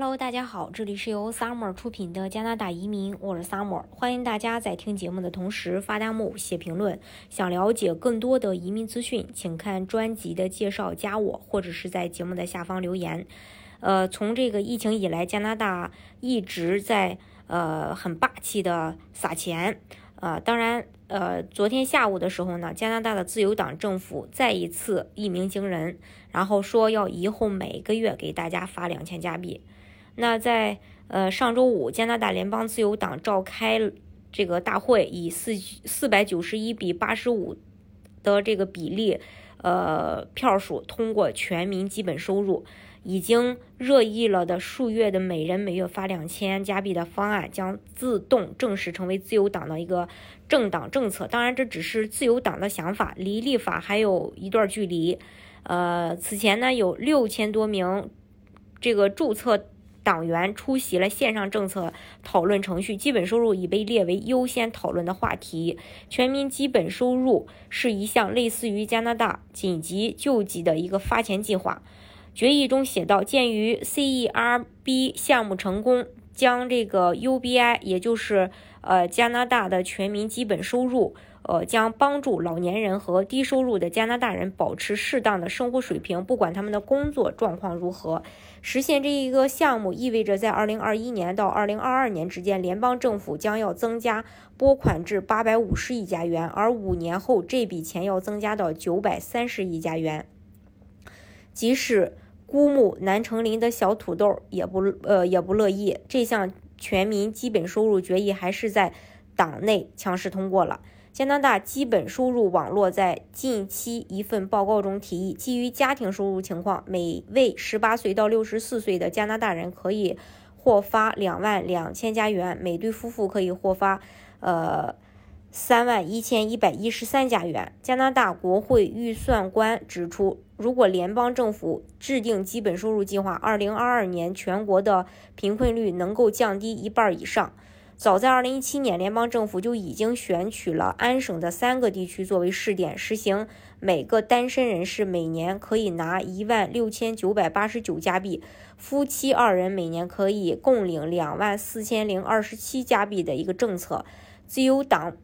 Hello，大家好，这里是由 Summer 出品的加拿大移民，我是 Summer，欢迎大家在听节目的同时发弹幕、写评论。想了解更多的移民资讯，请看专辑的介绍，加我，或者是在节目的下方留言。呃，从这个疫情以来，加拿大一直在呃很霸气的撒钱。呃，当然，呃，昨天下午的时候呢，加拿大的自由党政府再一次一鸣惊人，然后说要以后每个月给大家发两千加币。那在呃上周五，加拿大联邦自由党召开这个大会，以四四百九十一比八十五的这个比例，呃票数通过全民基本收入。已经热议了的数月的每人每月发两千加币的方案将自动正式成为自由党的一个政党政策。当然，这只是自由党的想法，离立法还有一段距离。呃，此前呢，有六千多名这个注册党员出席了线上政策讨论程序，基本收入已被列为优先讨论的话题。全民基本收入是一项类似于加拿大紧急救济的一个发钱计划。决议中写道：“鉴于 CERB 项目成功，将这个 UBI，也就是呃加拿大的全民基本收入，呃将帮助老年人和低收入的加拿大人保持适当的生活水平，不管他们的工作状况如何。实现这一个项目意味着，在2021年到2022年之间，联邦政府将要增加拨款至850亿加元，而五年后这笔钱要增加到930亿加元。即使孤木难成林的小土豆也不呃也不乐意，这项全民基本收入决议还是在党内强势通过了。加拿大基本收入网络在近期一份报告中提议，基于家庭收入情况，每位十八岁到六十四岁的加拿大人可以获发两万两千加元，每对夫妇可以获发呃。三万一千一百一十三加元。加拿大国会预算官指出，如果联邦政府制定基本收入计划，二零二二年全国的贫困率能够降低一半以上。早在2017年，联邦政府就已经选取了安省的三个地区作为试点，实行每个单身人士每年可以拿一万六千九百八十九加币，夫妻二人每年可以共领两万四千零二十七加币的一个政策。自由党。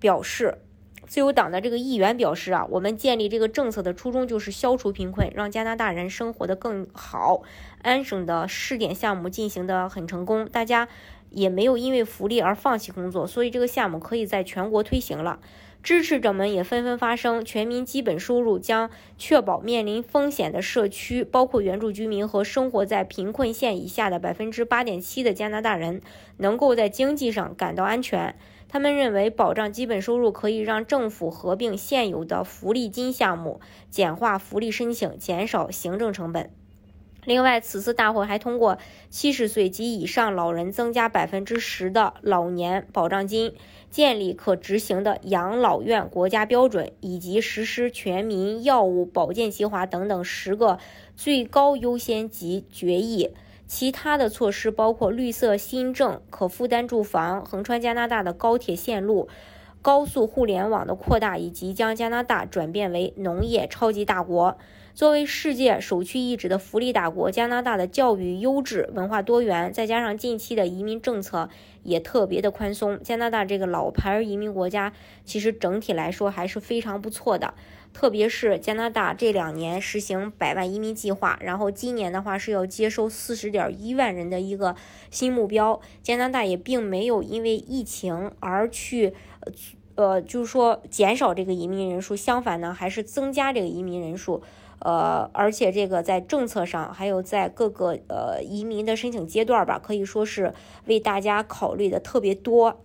表示，自由党的这个议员表示啊，我们建立这个政策的初衷就是消除贫困，让加拿大人生活的更好。安省的试点项目进行的很成功，大家也没有因为福利而放弃工作，所以这个项目可以在全国推行了。支持者们也纷纷发声，全民基本收入将确保面临风险的社区，包括原住居民和生活在贫困线以下的百分之八点七的加拿大人，能够在经济上感到安全。他们认为，保障基本收入可以让政府合并现有的福利金项目，简化福利申请，减少行政成本。另外，此次大会还通过七十岁及以上老人增加百分之十的老年保障金，建立可执行的养老院国家标准，以及实施全民药物保健计划等等十个最高优先级决议。其他的措施包括绿色新政、可负担住房、横穿加拿大的高铁线路、高速互联网的扩大，以及将加拿大转变为农业超级大国。作为世界首屈一指的福利大国，加拿大的教育优质、文化多元，再加上近期的移民政策也特别的宽松。加拿大这个老牌移民国家，其实整体来说还是非常不错的。特别是加拿大这两年实行百万移民计划，然后今年的话是要接收四十点一万人的一个新目标。加拿大也并没有因为疫情而去，呃，就是说减少这个移民人数，相反呢，还是增加这个移民人数。呃，而且这个在政策上，还有在各个呃移民的申请阶段吧，可以说是为大家考虑的特别多。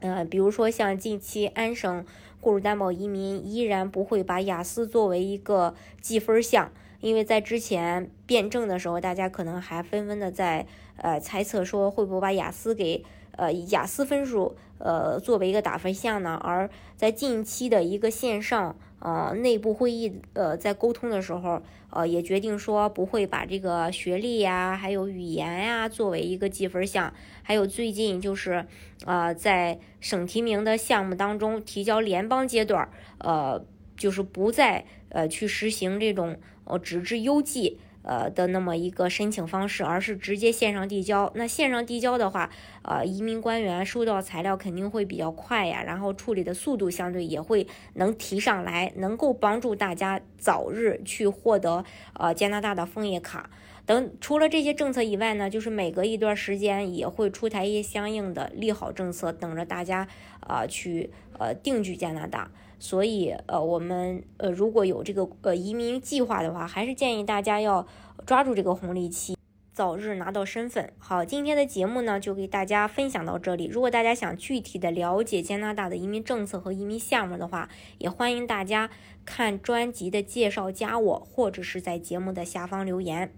嗯，比如说像近期安省。雇主担保移民依然不会把雅思作为一个计分项，因为在之前辩证的时候，大家可能还纷纷的在呃猜测说会不会把雅思给呃雅思分数呃作为一个打分项呢？而在近期的一个线上。呃，内部会议呃，在沟通的时候，呃，也决定说不会把这个学历呀，还有语言呀作为一个计分项。还有最近就是，呃，在省提名的项目当中，提交联邦阶段，呃，就是不再呃去实行这种呃纸质邮寄呃的那么一个申请方式，而是直接线上递交。那线上递交的话，呃，移民官员收到材料肯定会比较快呀，然后处理的速度相对也会能提上来，能够帮助大家早日去获得呃加拿大的枫叶卡。等除了这些政策以外呢，就是每隔一段时间也会出台一些相应的利好政策，等着大家啊去呃定居加拿大。所以呃我们呃如果有这个呃移民计划的话，还是建议大家要抓住这个红利期，早日拿到身份。好，今天的节目呢就给大家分享到这里。如果大家想具体的了解加拿大的移民政策和移民项目的话，也欢迎大家看专辑的介绍，加我或者是在节目的下方留言。